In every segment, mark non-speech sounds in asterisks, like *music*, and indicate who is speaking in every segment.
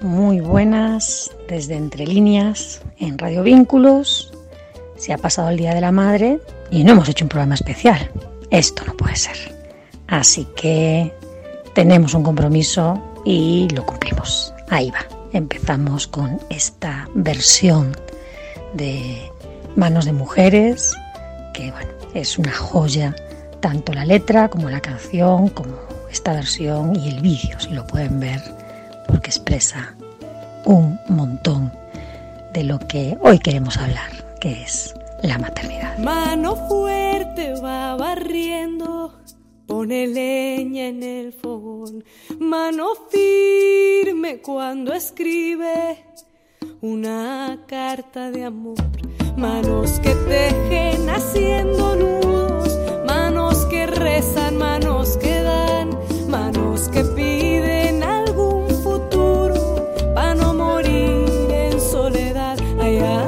Speaker 1: Muy buenas desde Entre Líneas en Radio Vínculos. Se ha pasado el Día de la Madre y no hemos hecho un programa especial. Esto no puede ser. Así que tenemos un compromiso y lo cumplimos. Ahí va. Empezamos con esta versión de Manos de Mujeres, que bueno, es una joya, tanto la letra como la canción, como esta versión y el vídeo, si lo pueden ver, porque expresa un montón de lo que hoy queremos hablar, que es la maternidad.
Speaker 2: Mano fuerte va barriendo, pone leña en el fogón. Mano firme cuando escribe una carta de amor. Manos que tejen haciendo nudos, manos que rezan, manos que dan, manos que
Speaker 3: yeah.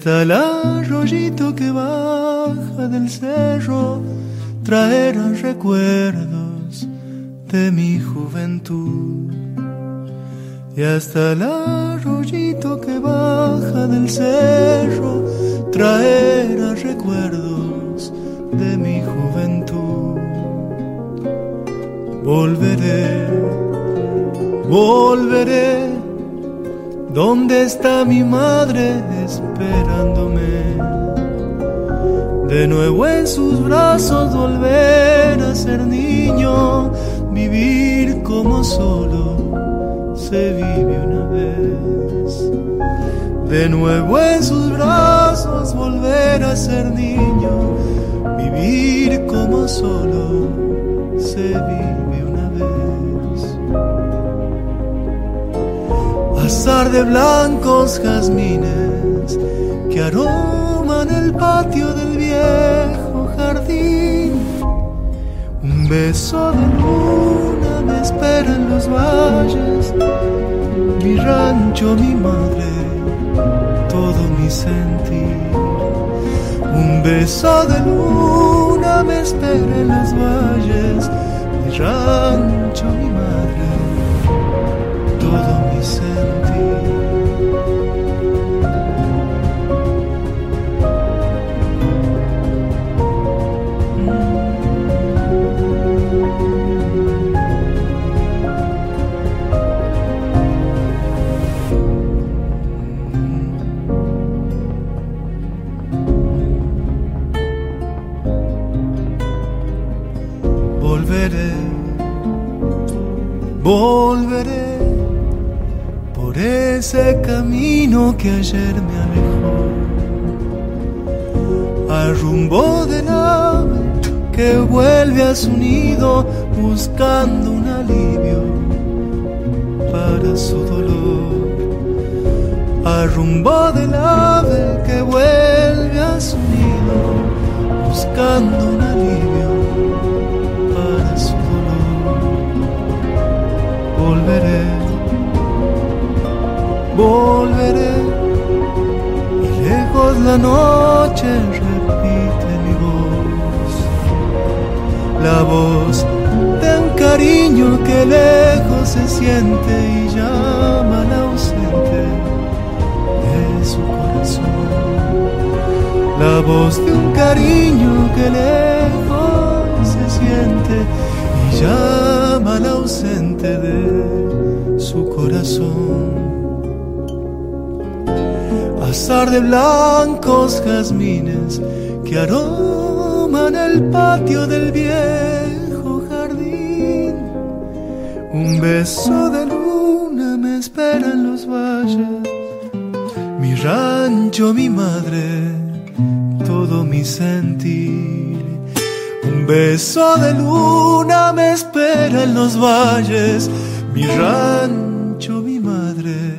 Speaker 3: Hasta el arroyito que baja del cerro traerá recuerdos de mi juventud. Y hasta el arroyito que baja del cerro traerá recuerdos de mi juventud.
Speaker 4: volveré, volveré. ¿Dónde está mi madre esperándome? De nuevo en sus brazos volver a ser niño, vivir como solo se vive una vez. De nuevo en sus brazos volver a ser niño, vivir como solo se vive una vez. Azar de blancos jazmines que aroman el patio del viejo jardín. Un beso de luna me espera en los valles, mi rancho, mi madre, todo mi sentir. Un beso de luna me espera en los valles, mi rancho, mi volveré por ese camino que ayer me alejó, al rumbo del ave que vuelve a su nido buscando un alivio para su dolor, al rumbo del ave que vuelve a su nido buscando un alivio Volveré, volveré, y lejos la noche repite mi voz, la voz de un cariño que lejos se siente y llama al ausente de su corazón. La voz de un cariño que lejos se siente y llama al ausente de su corazón. Azar de blancos jazmines que aroman el patio del viejo jardín. Un beso de luna me espera en los valles. Mi rancho, mi madre, todo mi sentir. Un beso de luna me espera en los valles, mi rancho, mi madre,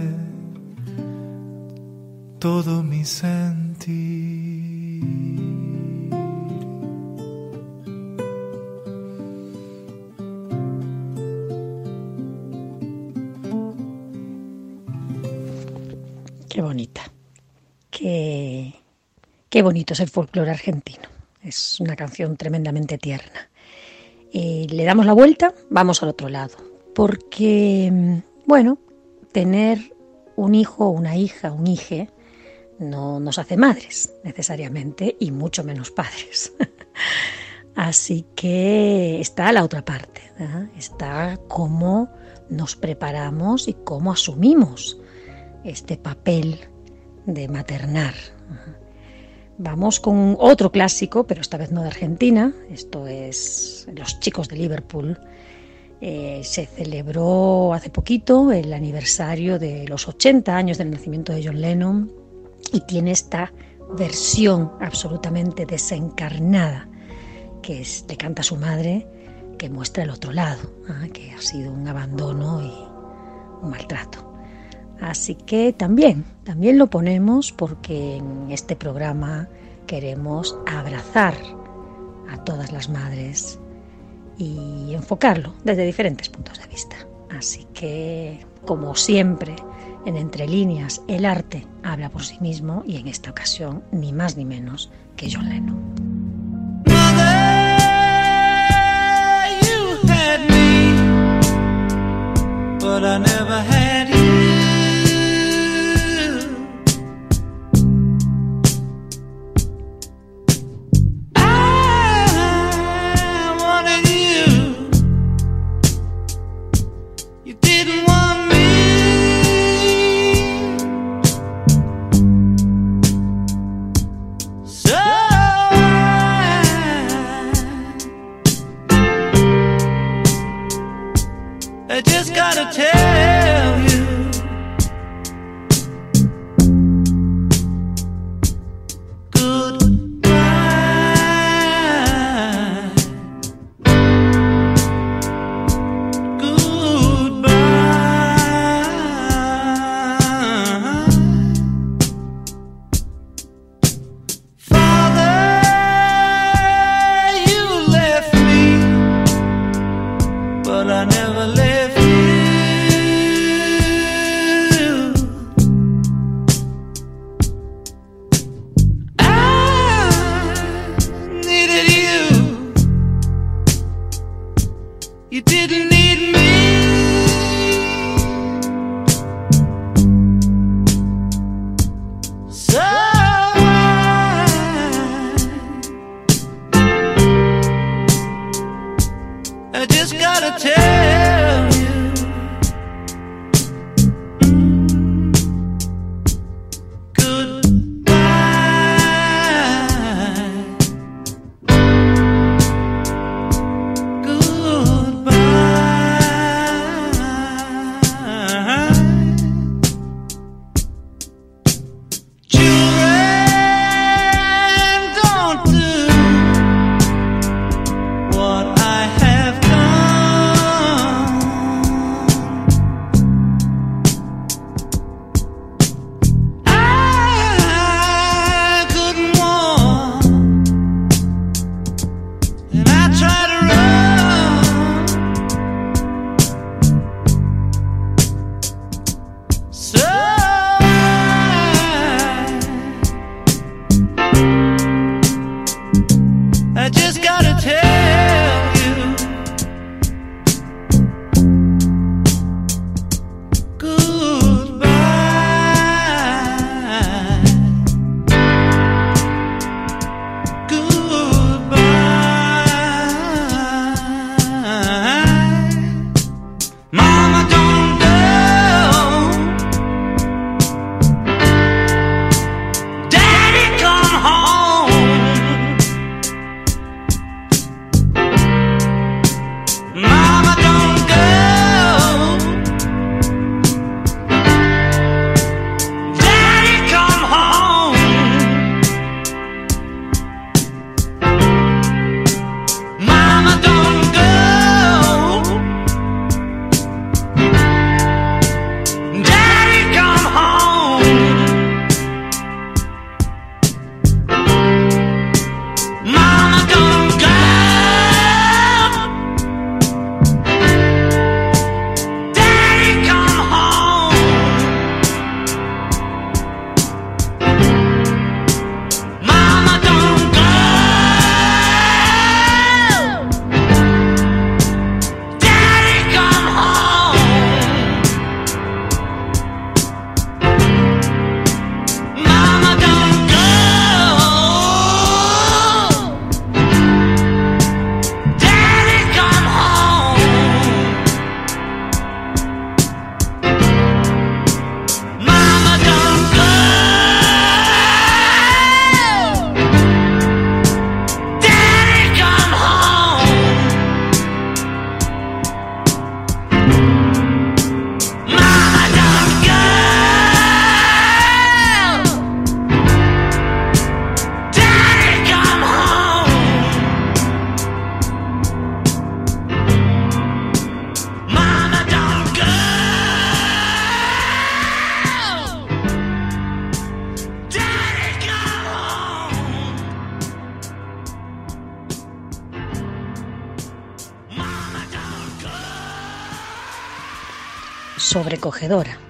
Speaker 4: todo mi sentir.
Speaker 1: Qué bonita. Qué, qué bonito es el folclore argentino. Es una canción tremendamente tierna. Le damos la vuelta, vamos al otro lado. Porque, mm, bueno, tener un hijo, una hija, un hije, no nos hace madres necesariamente y mucho menos padres. *laughs* Así que está la otra parte, está cómo nos preparamos y cómo asumimos este papel de maternar. Vamos con otro clásico, pero esta vez no de Argentina. Esto es Los chicos de Liverpool. Eh, se celebró hace poquito el aniversario de los 80 años del nacimiento de John Lennon y tiene esta versión absolutamente desencarnada que es, le canta a su madre, que muestra el otro lado, ¿ah? que ha sido un abandono y un maltrato. Así que también, también lo ponemos porque en este programa queremos abrazar a todas las madres y enfocarlo desde diferentes puntos de vista. Así que, como siempre, en Entre líneas, el arte habla por sí mismo y en esta ocasión ni más ni menos que John Lennon.
Speaker 5: but I never had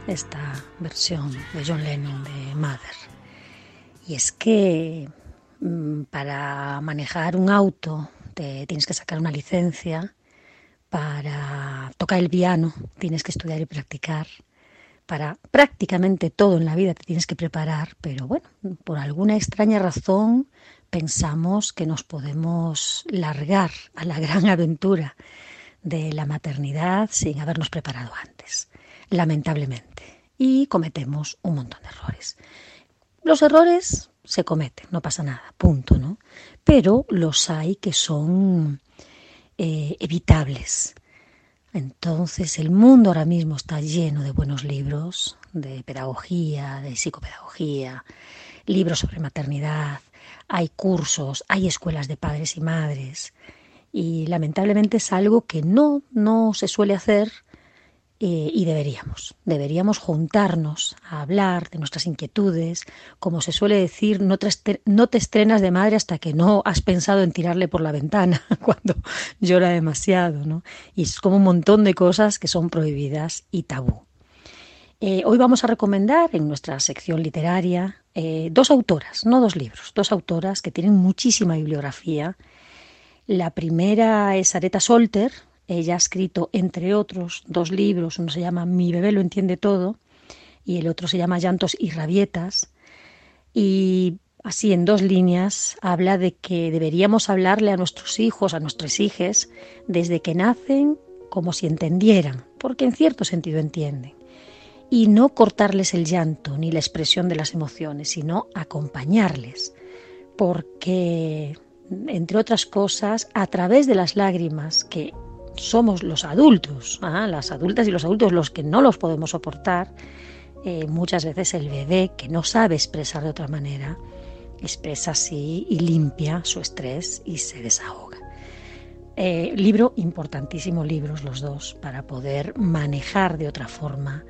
Speaker 1: esta versión de John Lennon de Mother. Y es que mm, para manejar un auto te tienes que sacar una licencia, para tocar el piano tienes que estudiar y practicar, para prácticamente todo en la vida te tienes que preparar, pero bueno, por alguna extraña razón pensamos que nos podemos largar a la gran aventura de la maternidad sin habernos preparado antes, lamentablemente. Y cometemos un montón de errores. Los errores se cometen, no pasa nada, punto, ¿no? Pero los hay que son eh, evitables. Entonces el mundo ahora mismo está lleno de buenos libros, de pedagogía, de psicopedagogía, libros sobre maternidad, hay cursos, hay escuelas de padres y madres y lamentablemente es algo que no, no se suele hacer eh, y deberíamos. Deberíamos juntarnos a hablar de nuestras inquietudes. Como se suele decir, no te, estrenas de madre hasta que no has pensado en tirarle por la ventana *laughs* cuando llora demasiado. ¿no? Y es como un montón de cosas que son prohibidas y tabú. Eh, hoy vamos a recomendar en nuestra sección literaria eh, dos autoras, no dos libros, dos autoras que tienen muchísima bibliografía. La primera es Areta Solter, Ella ha escrito, entre otros, dos libros. Uno se llama Mi bebé lo entiende todo y el otro se llama Llantos y rabietas. Y así en dos líneas habla de que deberíamos hablarle a nuestros hijos, a nuestras hijas, desde que nacen como si entendieran, porque en cierto sentido entienden. Y no cortarles el llanto ni la expresión de las emociones, sino acompañarles, porque, entre otras cosas, a través de las lágrimas que somos los adultos, ¿ah? las adultas y los adultos los que no los podemos soportar, eh, muchas veces el bebé que no sabe expresar de otra manera, expresa así y limpia su estrés y se desahoga. Eh, libro importantísimo, libros los dos, para poder manejar de otra forma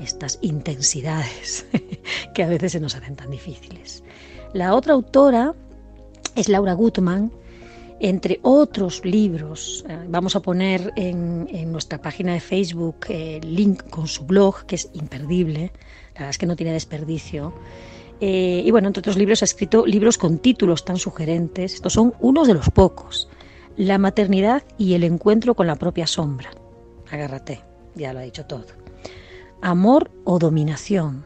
Speaker 1: estas intensidades *laughs* que a veces se nos hacen tan difíciles. La otra autora es Laura Gutman, entre otros libros. Eh, vamos a poner en, nuestra página de Facebook el link con su blog, que es imperdible, la verdad es que no tiene desperdicio. Eh, y bueno, entre otros libros ha escrito libros con títulos tan sugerentes. Estos son unos de los pocos. La maternidad y el encuentro con la propia sombra. Agárrate, ya lo ha dicho todo. Amor o dominación.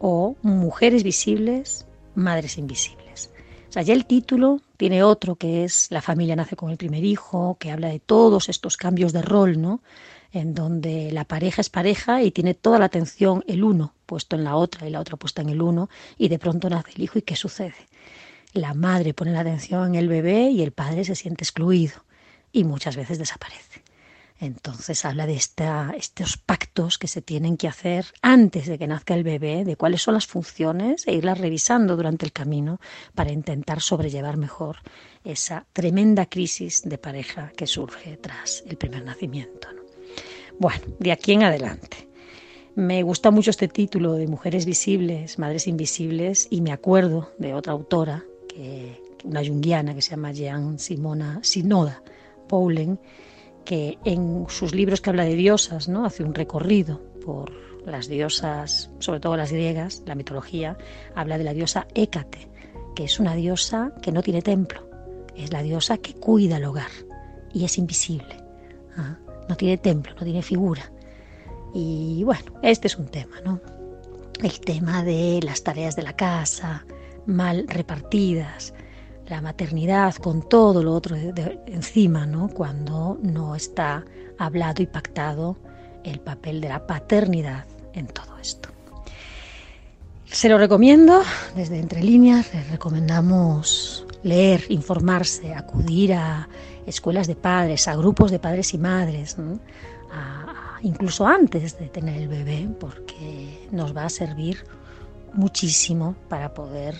Speaker 1: O mujeres visibles, madres invisibles. O sea, ya el título tiene otro que es La familia nace con el primer hijo, que habla de todos estos cambios de rol, ¿no? En donde la pareja es pareja y tiene toda la atención el uno puesto en la otra y la otra puesta en el uno y de pronto nace el hijo y ¿qué sucede? La madre pone la atención en el bebé y el padre se siente excluido y muchas veces desaparece. Entonces habla de estos pactos que se tienen que hacer antes de que nazca el bebé, de cuáles son las funciones e irlas revisando durante el camino para intentar sobrellevar mejor esa tremenda crisis de pareja que surge tras el primer nacimiento. Bueno, de aquí en adelante. Me gusta mucho este título de Mujeres Visibles, Madres Invisibles, y me acuerdo de otra autora, que, una yunguiana que se llama Jean Simona Sinoda Paulen, que en sus libros que habla de diosas, ¿no? hace un recorrido por las diosas, sobre todo las griegas, la mitología, habla de la diosa Hécate, que es una diosa que no tiene templo, es la diosa que cuida el hogar y es invisible. ¿ah? No tiene templo, no tiene figura. Y bueno, este es un tema, ¿no? El tema de las tareas de la casa, mal repartidas, la maternidad con todo lo otro de, encima, ¿no? Cuando no está hablado y pactado el papel de la paternidad en todo esto. Se lo recomiendo desde Entre Líneas, les recomendamos leer, informarse, acudir a escuelas de padres, a grupos de padres y madres, incluso antes de tener el bebé, porque nos va a servir muchísimo para poder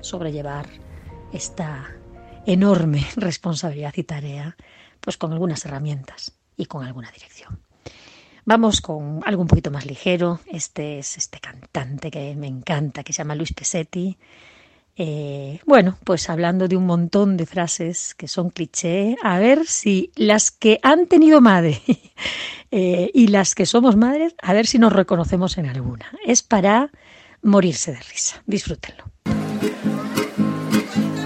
Speaker 1: sobrellevar esta enorme *laughs* responsabilidad y tarea, pues con algunas herramientas y con alguna dirección. Vamos con algo un poquito más ligero. Este es este cantante que me encanta, que se llama Luis Pesetti. Eh, bueno, pues hablando de un montón de frases que son cliché, a ver si las que han tenido madre *laughs* eh, y las que somos madres, a ver si nos reconocemos en alguna. Es para morirse de risa. Disfrútenlo.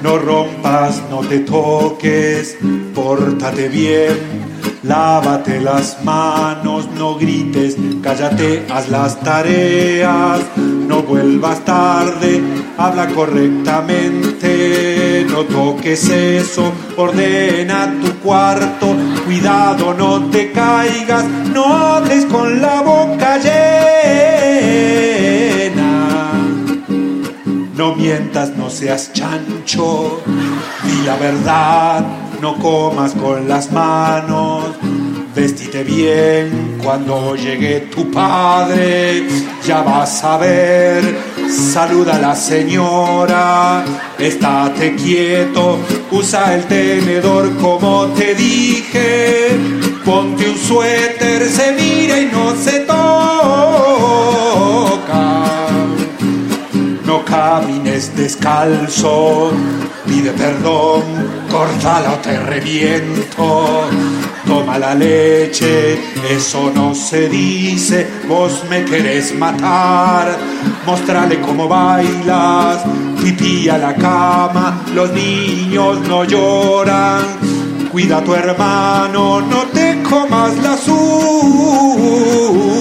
Speaker 6: No rompas, no te toques, pórtate bien Lávate las manos, no grites, cállate, haz las tareas, no vuelvas tarde, habla correctamente, no toques eso, ordena tu cuarto, cuidado, no te caigas, no hables con la boca llena. No mientas, no seas chancho, di la verdad no comas con las manos, vestite bien cuando llegue tu padre, ya vas a ver, saluda a la señora, estate quieto, usa el tenedor como te dije, ponte un suéter, se mira y no se toca. Camines descalzo, pide perdón, córtala te reviento. Toma la leche, eso no se dice, vos me querés matar. Mostrale cómo bailas, pipí a la cama, los niños no lloran. Cuida a tu hermano, no te muerdas las uñas,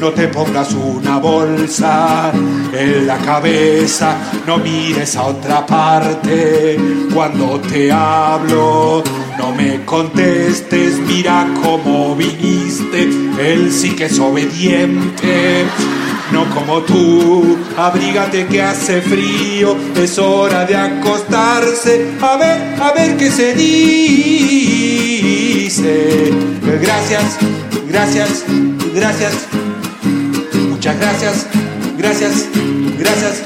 Speaker 6: no te pongas una bolsa en la cabeza, no mires a otra parte cuando te hablo. No me contestes, mira cómo viniste, él sí que es obediente. No como tú, abrígate que hace frío, es hora de acostarse, a ver, a ver qué se dice. Gracias, gracias, gracias, muchas gracias, gracias, gracias.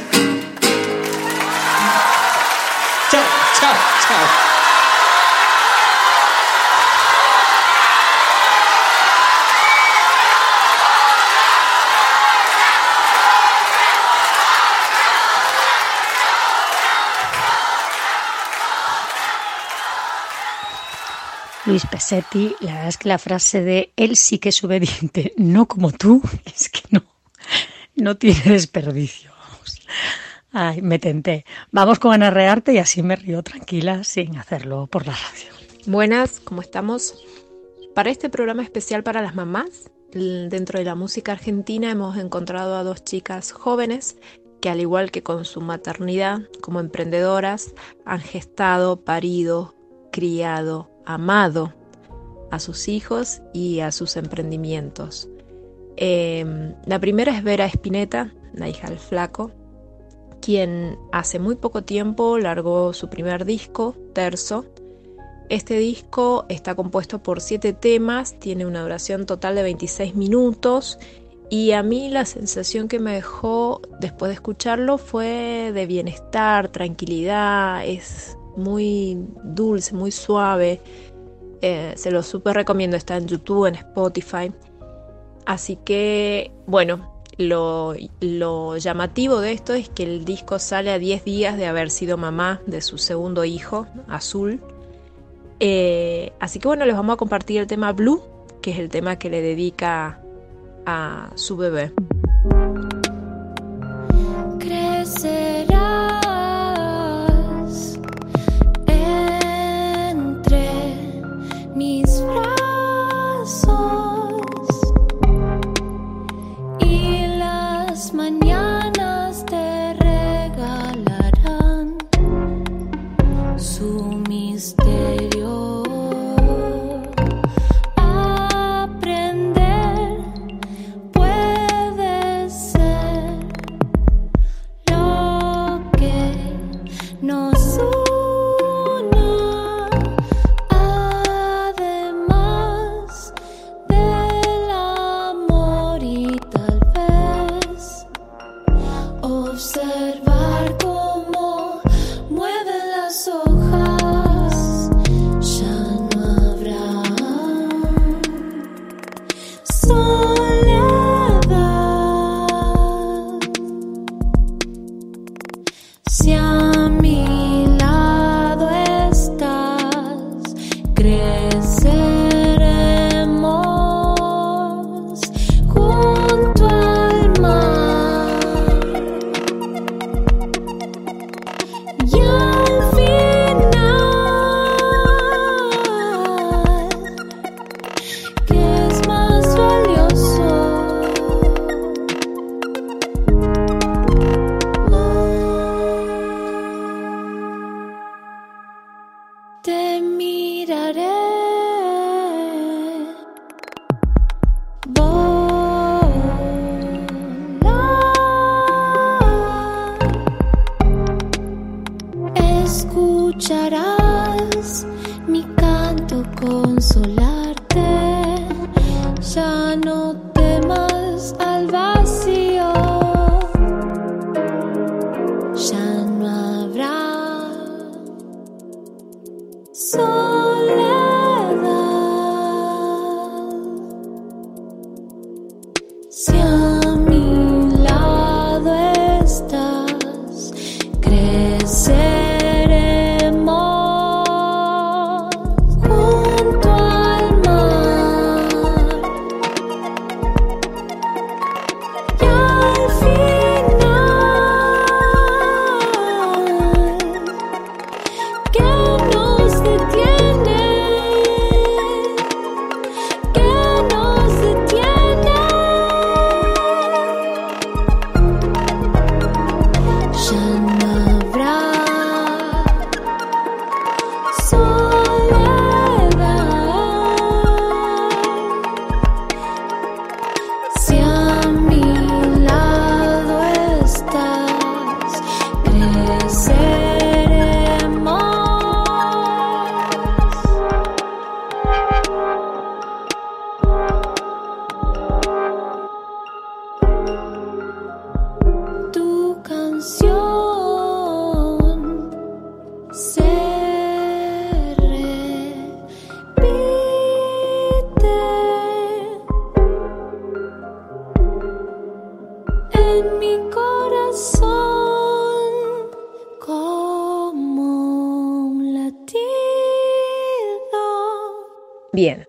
Speaker 6: Chao, chao, chao.
Speaker 1: Luis Pesetti, la verdad es que la frase de él sí que es obediente, no como tú, *laughs* es que no, *laughs* no tiene desperdicio. Ay, me tenté. Vamos con Ana Rearte y así me río tranquila sin hacerlo por la radio.
Speaker 7: Buenas, ¿cómo estamos? Para este programa especial para las mamás, dentro de la música argentina hemos encontrado a dos chicas jóvenes que al igual que con su maternidad, como emprendedoras, han gestado, parido, criado, amado a sus hijos y a sus emprendimientos. Eh, la primera es Vera Espineta, la hija del flaco, quien hace muy poco tiempo largó su primer disco, Terzo, este disco está compuesto por siete temas, tiene una duración total de 26 minutos y a mí la sensación que me dejó después de escucharlo fue de bienestar, tranquilidad, es muy dulce, muy suave. Eh, se lo súper recomiendo, está en YouTube, en Spotify. Así que, bueno, lo, llamativo de esto es que el disco sale a 10 días de haber sido mamá de su segundo hijo, Azul. Eh, así que bueno, les vamos a compartir el tema Blue, que es el tema que le dedica a su bebé.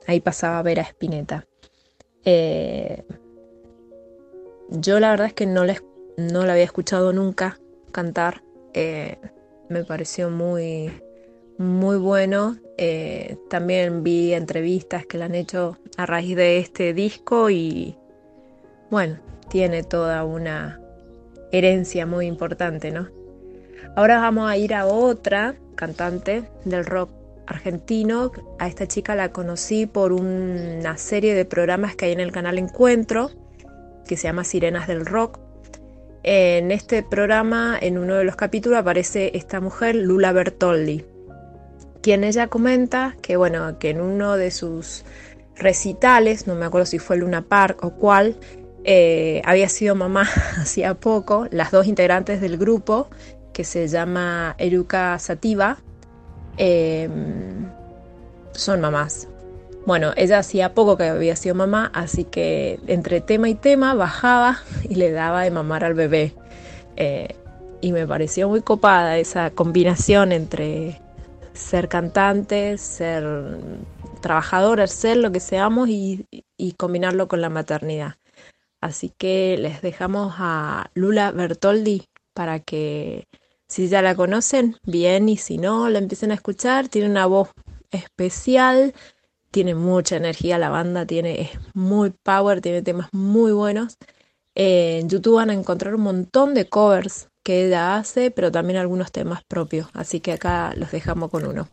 Speaker 8: Ahí pasaba Vera Spinetta. Eh, yo la verdad es que no la, no la había escuchado nunca cantar. Eh, me pareció muy, muy bueno. Eh, también vi entrevistas que le han hecho a raíz de este disco y bueno, tiene toda una herencia muy importante, ¿no? Ahora vamos a ir a otra cantante del rock argentino. A esta chica la conocí por una serie de programas que hay en el canal Encuentro, que se llama Sirenas del Rock. En este programa, en uno de los capítulos, aparece esta mujer, Lula Bertoldi, quien ella comenta que, bueno, que en uno de sus recitales, no me acuerdo si fue Luna Park o cuál, eh, había sido mamá *laughs* hacía poco, las dos integrantes del grupo, que se llama Eruka Sativa, eh, son mamás. Bueno, ella hacía poco que había sido mamá, así que entre tema y tema bajaba *laughs* y le daba de mamar al bebé. Eh, y me pareció muy copada esa combinación entre ser cantante, ser trabajadora, ser lo que seamos y, y combinarlo con la maternidad. Así que les dejamos a Lula Bertoldi para que si ya la conocen, bien, y si no, la empiecen a escuchar. Tiene una voz especial, tiene mucha energía la banda, tiene, muy power, tiene temas muy buenos. En YouTube van a encontrar un montón de covers que ella hace, pero también algunos temas propios. Así que acá los dejamos con uno.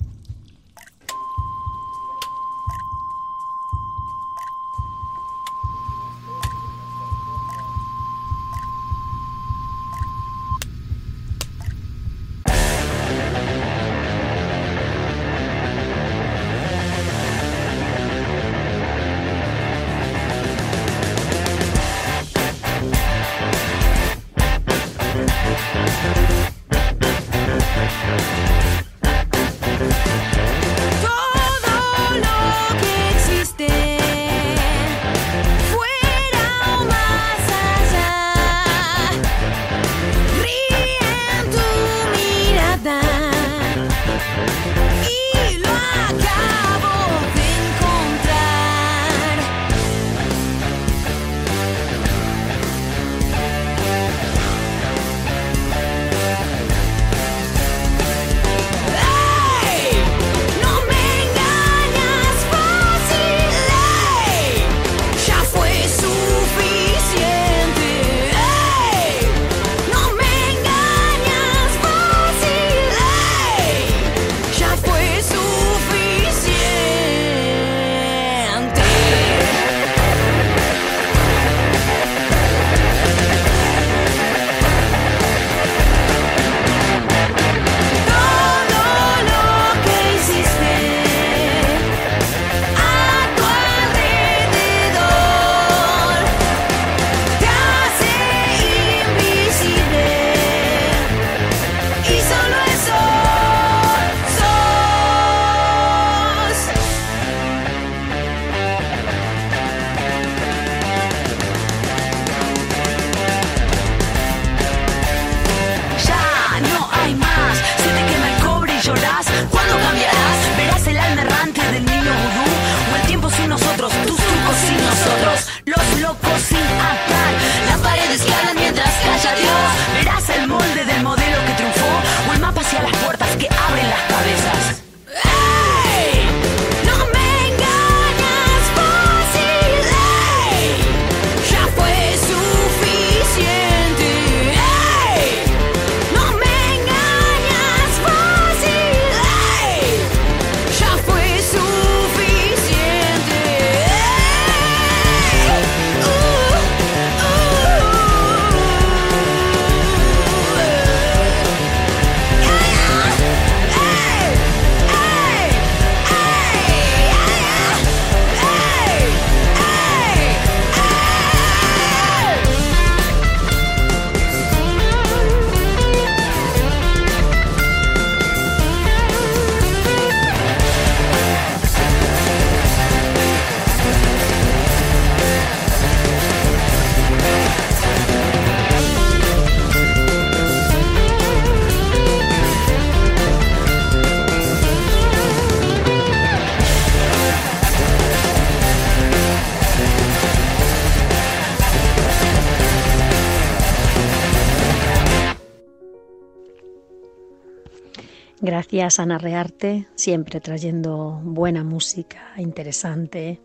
Speaker 1: Gracias Ana Rearte, siempre trayendo buena música, interesante.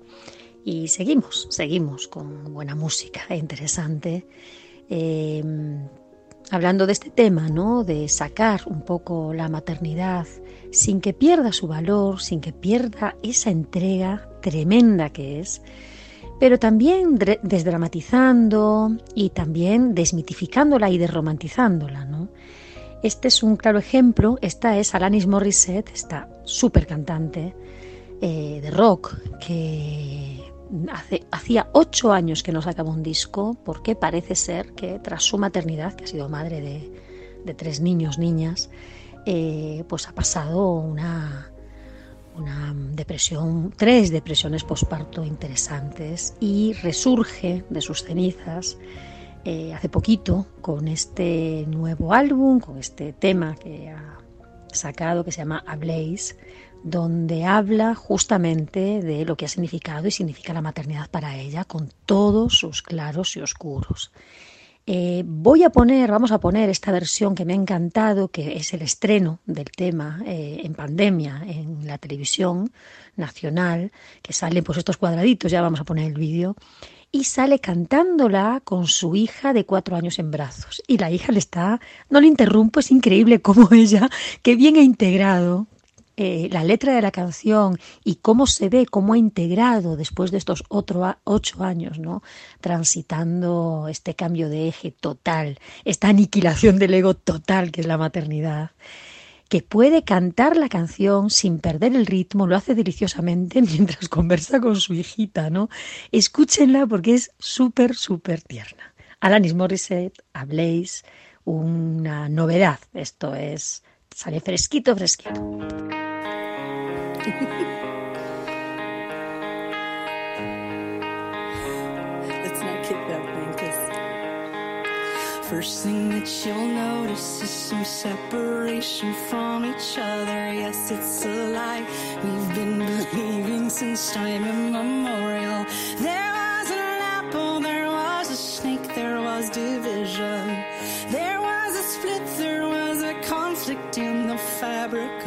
Speaker 1: Y seguimos, seguimos con buena música interesante. Eh, hablando de este tema, ¿no? De sacar un poco la maternidad sin que pierda su valor, sin que pierda esa entrega tremenda que es, pero también desdramatizando y también desmitificándola y desromantizándola, ¿no? Este es un claro ejemplo. Esta es Alanis Morissette, esta súper cantante eh, de rock que hace, hacía ocho años que no sacaba un disco porque parece ser que tras su maternidad, que ha sido madre de, tres niños, niñas, eh, pues ha pasado una, una depresión, tres depresiones posparto interesantes y resurge de sus cenizas eh, hace poquito con este nuevo álbum, con este tema que ha sacado que se llama A Blaze, donde habla justamente de lo que ha significado y significa la maternidad para ella, con todos sus claros y oscuros. Eh, voy a poner, vamos a poner esta versión que me ha encantado, que es el estreno del tema eh, en pandemia en la televisión nacional, que salen pues estos cuadraditos, ya vamos a poner el vídeo, y sale cantándola con su hija de cuatro años en brazos. Y la hija le está, no le interrumpo, es increíble cómo *laughs* ella, que bien ha integrado eh, la letra de la canción y cómo se ve, cómo ha integrado después de estos otro, ocho años, ¿no? Transitando este cambio de eje total, esta aniquilación del ego total que es la maternidad que puede cantar la canción sin perder el ritmo, lo hace deliciosamente *laughs* mientras conversa con su hijita, ¿no? Escúchenla porque es súper, súper tierna. Alanis Morissette, Blaze, una novedad. Esto es, sale fresquito, fresquito. *laughs*
Speaker 9: First thing that you'll notice is some separation from each other. Yes, it's a lie we've been believing since time immemorial. There was an apple, there was a snake, there was division. There was a split, there was a conflict in the fabric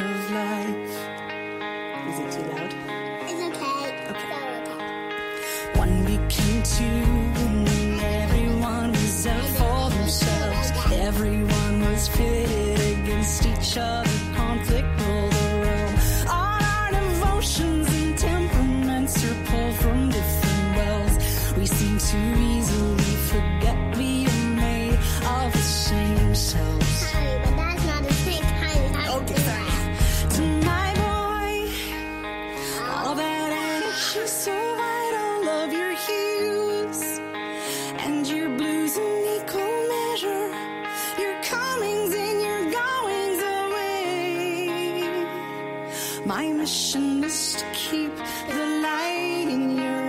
Speaker 9: Pitted against each other. My mission is to keep the light in your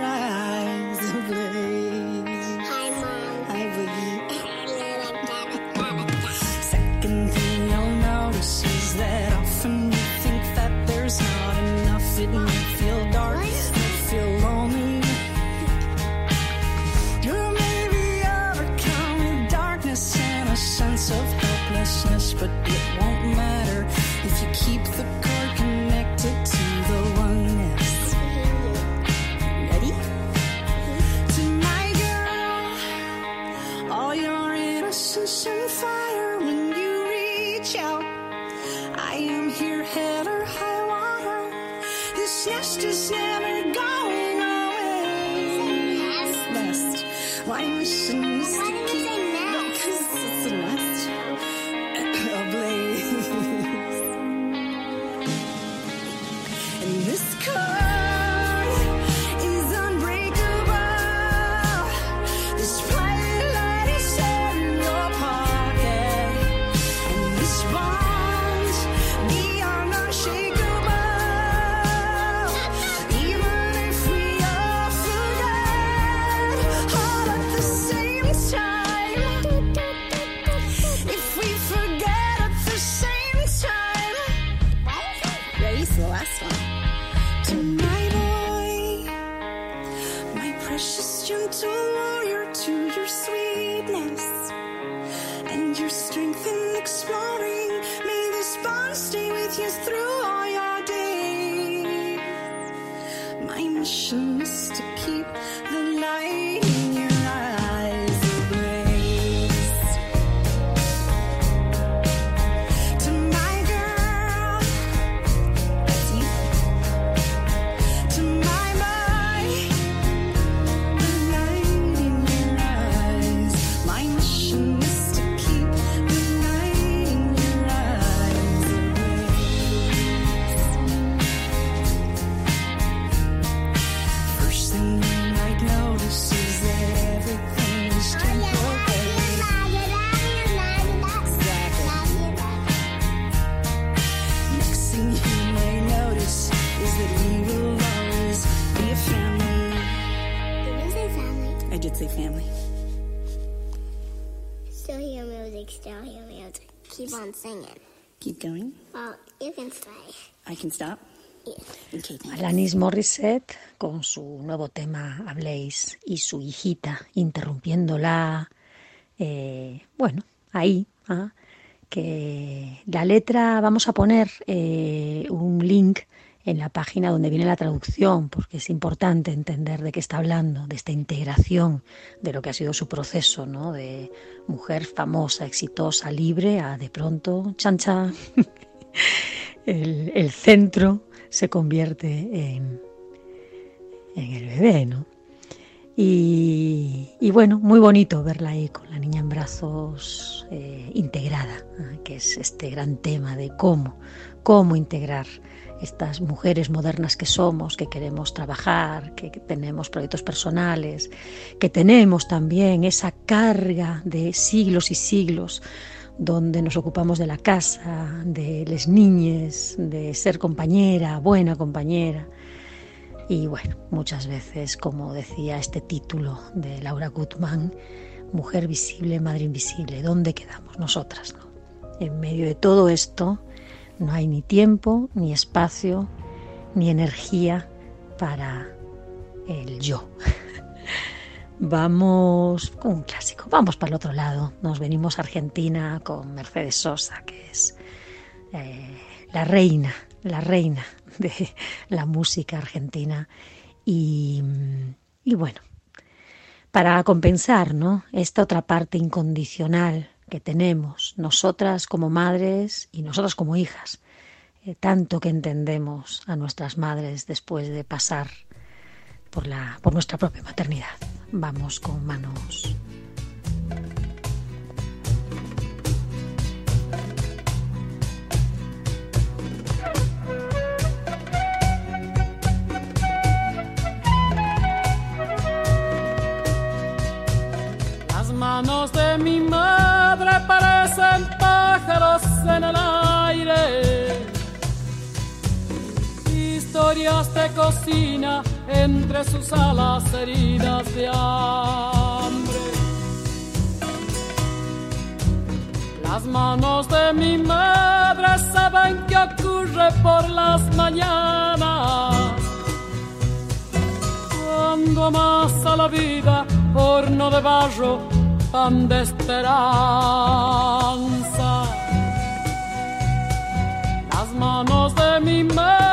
Speaker 9: My mission is to keep the
Speaker 10: light
Speaker 1: Alanis Morissette con su nuevo tema Habléis y su hijita interrumpiéndola. eh, bueno, ahí. ah, que la letra, vamos a poner eh, un link en la página donde viene la traducción, porque es importante entender de qué está hablando, de esta integración de lo que ha sido su proceso, ¿no? De mujer famosa, exitosa, libre, a de pronto, chancha, *laughs* el, el centro se convierte en, en el bebé, ¿no? Y, y bueno, muy bonito verla ahí con la niña en brazos eh, integrada, que es este gran tema de cómo, cómo integrar estas mujeres modernas que somos, que queremos trabajar, que tenemos proyectos personales, que tenemos también esa carga de siglos y siglos donde nos ocupamos de la casa, de las niñas, de ser compañera, buena compañera. Y bueno, muchas veces, como decía este título de Laura Gutman, Mujer visible, Madre invisible, ¿dónde quedamos nosotras? No? En medio de todo esto no hay ni tiempo, ni espacio, ni energía para el yo. *laughs* Vamos con un clásico, vamos para el otro lado. Nos venimos a Argentina con Mercedes Sosa, que es eh, la reina, la reina de la música argentina. Y, y bueno, para compensar ¿no? esta otra parte incondicional que tenemos, nosotras como madres y nosotras como hijas, eh, tanto que entendemos a nuestras madres después de pasar por, la, por nuestra propia maternidad. Vamos con manos
Speaker 11: manos de mi madre parecen pájaros en el aire. Historias de cocina entre sus alas heridas de hambre. Las manos de mi madre saben qué ocurre por las mañanas. Cuando amasa la vida, horno de barro, pan de esperanza. Las manos de mi madre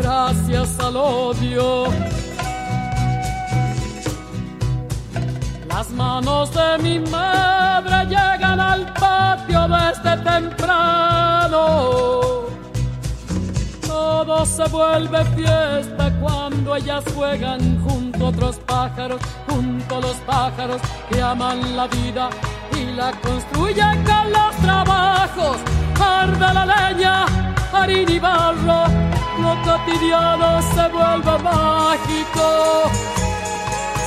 Speaker 11: gracias al odio? Las manos de mi madre llegan al patio desde temprano. Todo se vuelve fiesta cuando ellas juegan junto a otros pájaros, junto a los pájaros que aman la vida y la construyen con los trabajos. Arde la leña, harina y barro, lo cotidiano se vuelve mágico,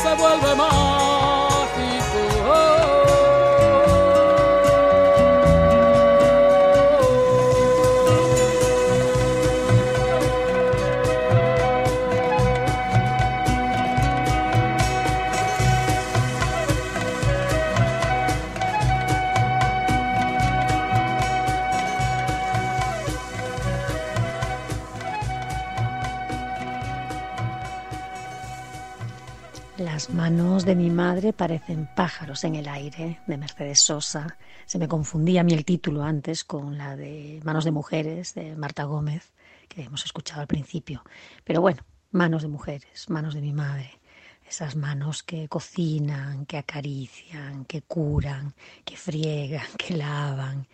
Speaker 11: se vuelve mágico.
Speaker 1: Las manos de mi madre parecen pájaros en el aire, de Mercedes Sosa. Se me confundía a mí el título antes con la de Manos de Mujeres, de Marta Gómez, que hemos escuchado al principio. Pero bueno, manos de mujeres, manos de mi madre. Esas manos que cocinan, que acarician, que curan, que friegan, que lavan,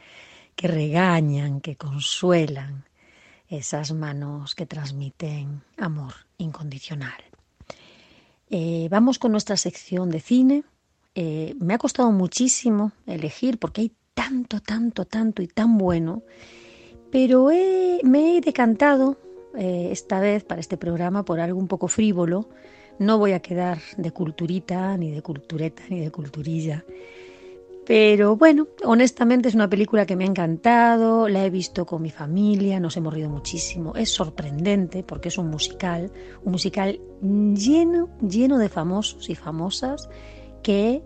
Speaker 1: que regañan, que consuelan. Esas manos que transmiten amor incondicional. Eh, vamos con nuestra sección de cine. Eh, me ha costado muchísimo elegir porque hay tanto, tanto, tanto y tan bueno, pero he- me he decantado eh, esta vez para este programa por algo un poco frívolo. No voy a quedar de culturita, ni de cultureta, ni de culturilla. Pero bueno, honestamente es una película que me ha encantado, la he visto con mi familia, nos hemos rido muchísimo, es sorprendente porque es un musical, un musical lleno, lleno de famosos y famosas que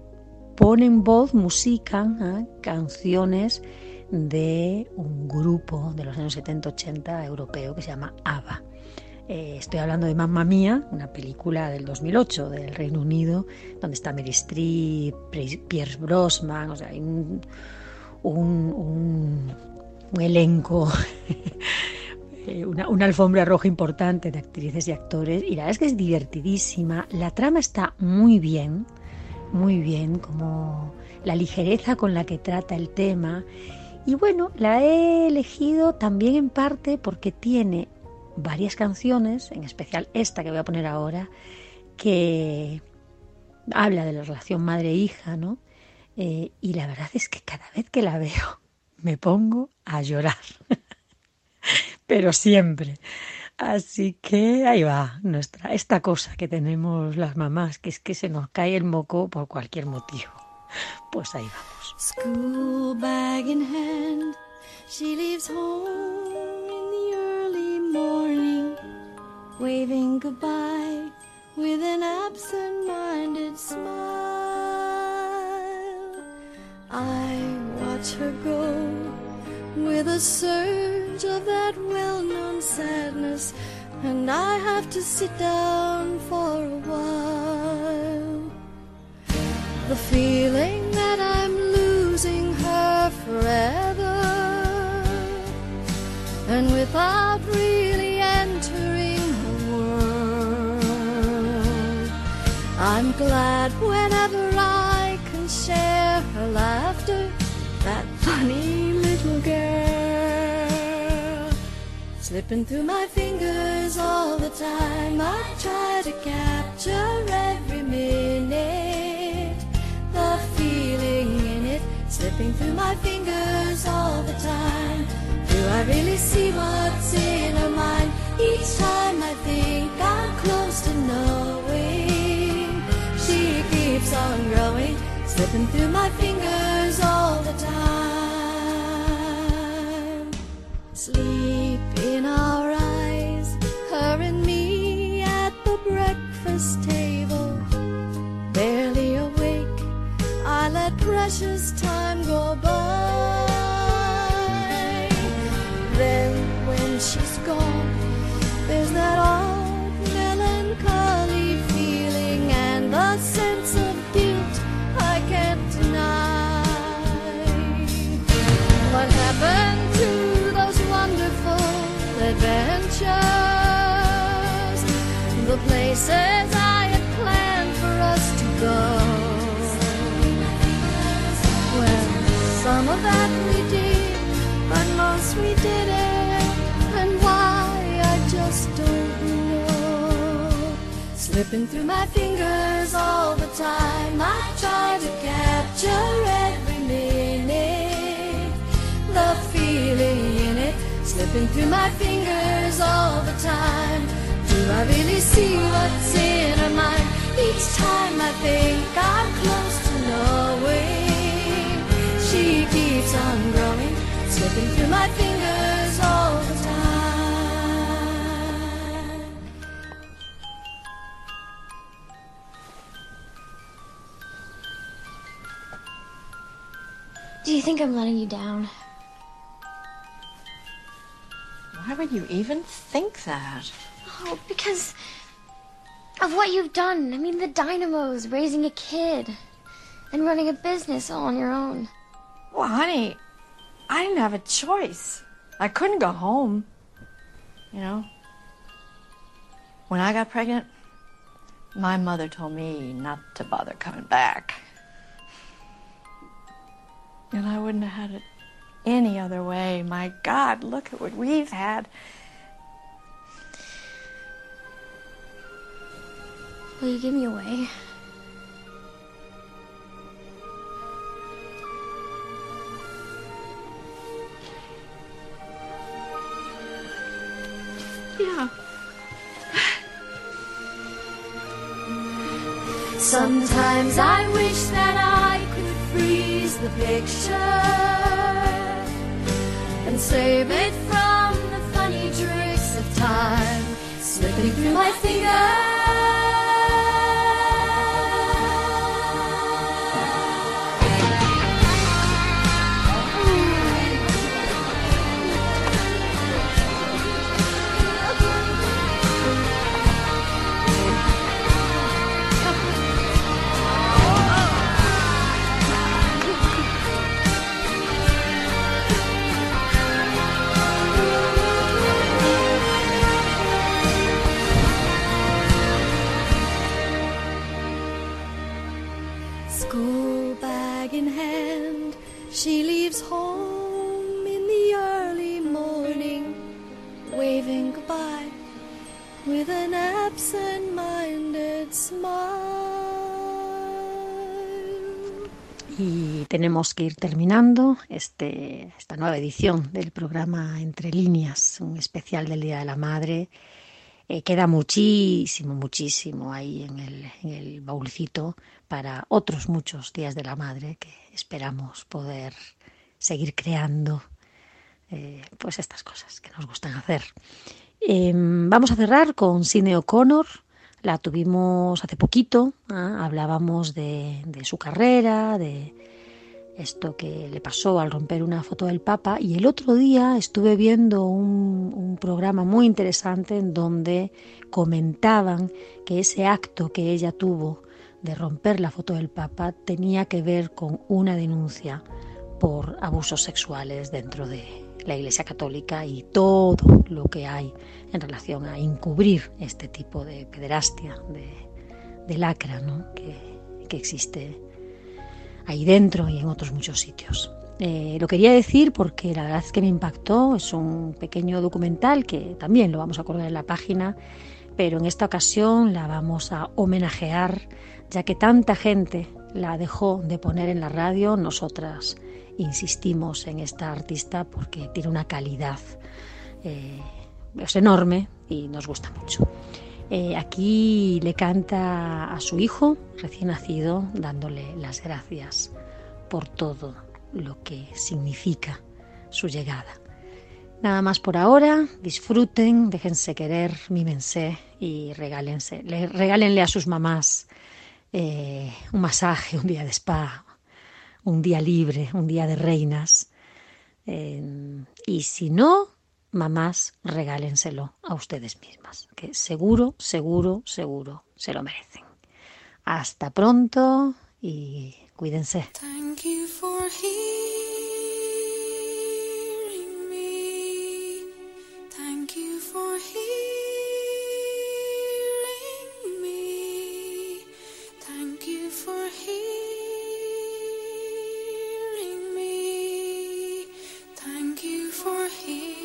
Speaker 1: ponen voz, musican ¿eh? canciones de un grupo de los años 70-80 europeo que se llama ABBA. Eh, estoy hablando de Mamma Mía, una película del 2008 del Reino Unido, donde está Mary Streep, Pierce Brosnan, o sea, hay un- un elenco, *laughs* eh, una, una alfombra roja importante de actrices y actores, y la verdad es que es divertidísima. La trama está muy bien, muy bien, como la ligereza con la que trata el tema. Y bueno, la he elegido también en parte porque tiene varias canciones, en especial esta que voy a poner ahora, que habla de la relación madre-hija, ¿no? Eh, y la verdad es que cada vez que la veo *laughs* me pongo a llorar, *laughs* pero siempre. Así que ahí va nuestra esta cosa que tenemos las mamás, que es que se nos cae el moco por cualquier motivo. Pues ahí vamos.
Speaker 7: Morning, waving goodbye with an absent minded smile. I watch her go with a surge of that well known sadness, and I have to sit down for a while. The feeling that I'm losing her forever, and without really glad whenever I can share her laughter, that funny little girl. Slipping through my fingers all the time, I try to capture every minute. The feeling in it, slipping through my fingers all the time. Do I really see what's in her mind? Each time I think I'm close to knowing, keeps on growing, slipping through my fingers all the time. Sleep in our eyes, her and me at the breakfast table. Barely awake, I let precious time go by. Slipping through my fingers all the time, I try to capture every minute. The feeling in it, slipping through my fingers all the time. Do I really see what's in her mind? Each time I think I'm close to knowing, she keeps on growing, slipping through my fingers
Speaker 12: think I'm letting you down?
Speaker 13: Why would you even think that?
Speaker 12: Oh, because of what you've done. I mean, the dynamos, raising a kid, and running a business all on your own.
Speaker 13: Well, honey, I didn't have a choice. I couldn't go home. You know? When I got pregnant, my mother told me not to bother coming back. And I wouldn't have had it any other way. My God, look at what we've had.
Speaker 12: Will you give me away?
Speaker 13: Yeah.
Speaker 7: Sometimes I wish that I could freeze the picture and save it from the funny tricks of time. Slipping through my School
Speaker 1: Y tenemos que ir terminando este, esta nueva edición del programa Entre líneas, un especial del Día de la Madre. Eh, queda muchísimo, muchísimo ahí en el, en el para otros muchos días de la madre que esperamos poder seguir creando eh, pues estas cosas que nos gustan hacer. Eh, vamos a cerrar con Cine O'Connor. La tuvimos hace poquito, ¿ah? hablábamos de, su carrera, de esto que le pasó al romper una foto del Papa y el otro día estuve viendo un, un, programa muy interesante en donde comentaban que ese acto que ella tuvo de romper la foto del Papa tenía que ver con una denuncia por abusos sexuales dentro de la Iglesia Católica y todo lo que hay en relación a encubrir este tipo de pederastia, de, lacra ¿no? que, que existe ahí dentro y en otros muchos sitios. Eh, lo quería decir porque la verdad es que me impactó, es un pequeño documental que también lo vamos a colgar en la página, pero en esta ocasión la vamos a homenajear, ya que tanta gente la dejó de poner en la radio, nosotras insistimos en esta artista porque tiene una calidad eh, es enorme y nos gusta mucho. Eh, aquí le canta a su hijo recién nacido dándole las gracias por todo lo que significa su llegada. Nada más por ahora, disfruten, déjense querer, mímense y regálense, le, regálenle a sus mamás eh, un masaje, un día de spa, un día libre, un día de reinas. Eh, y si no, mamás, regálenselo a ustedes mismas, que seguro, seguro, seguro se lo merecen. Hasta pronto y cuídense.
Speaker 7: here.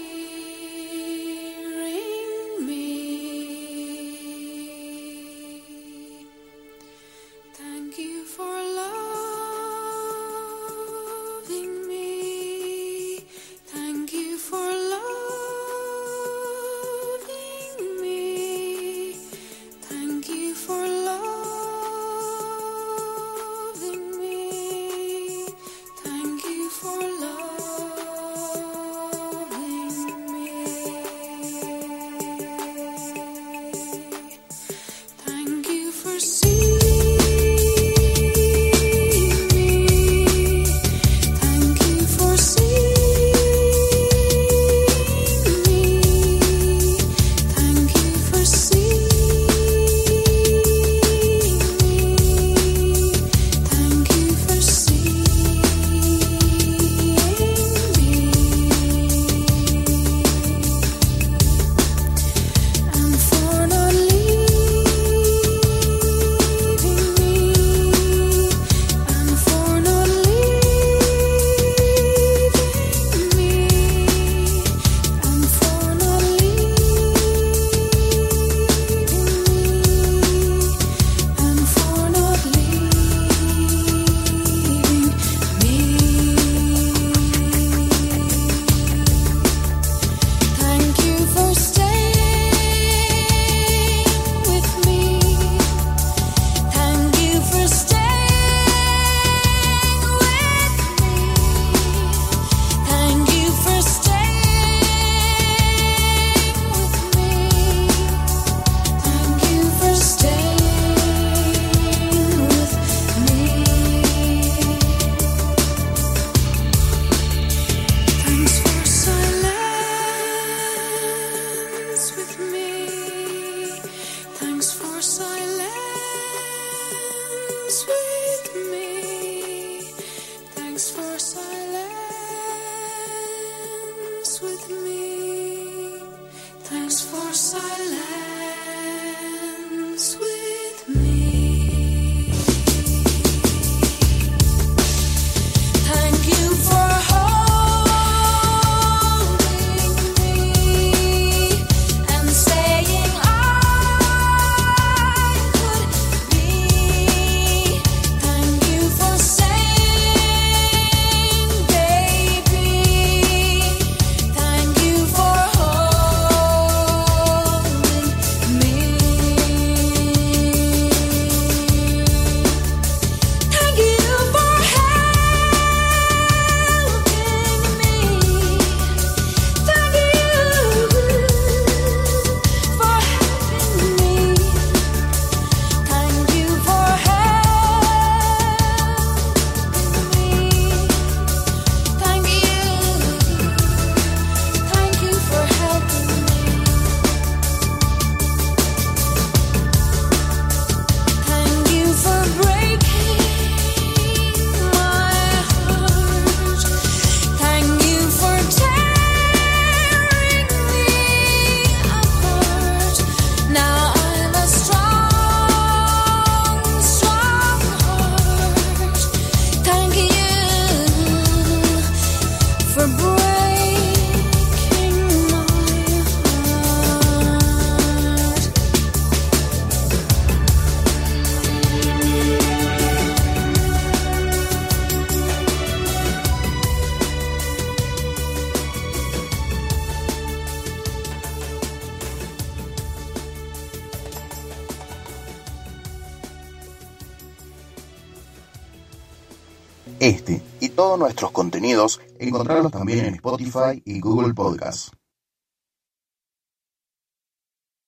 Speaker 7: Encontrarlos también en Spotify y Google Podcasts.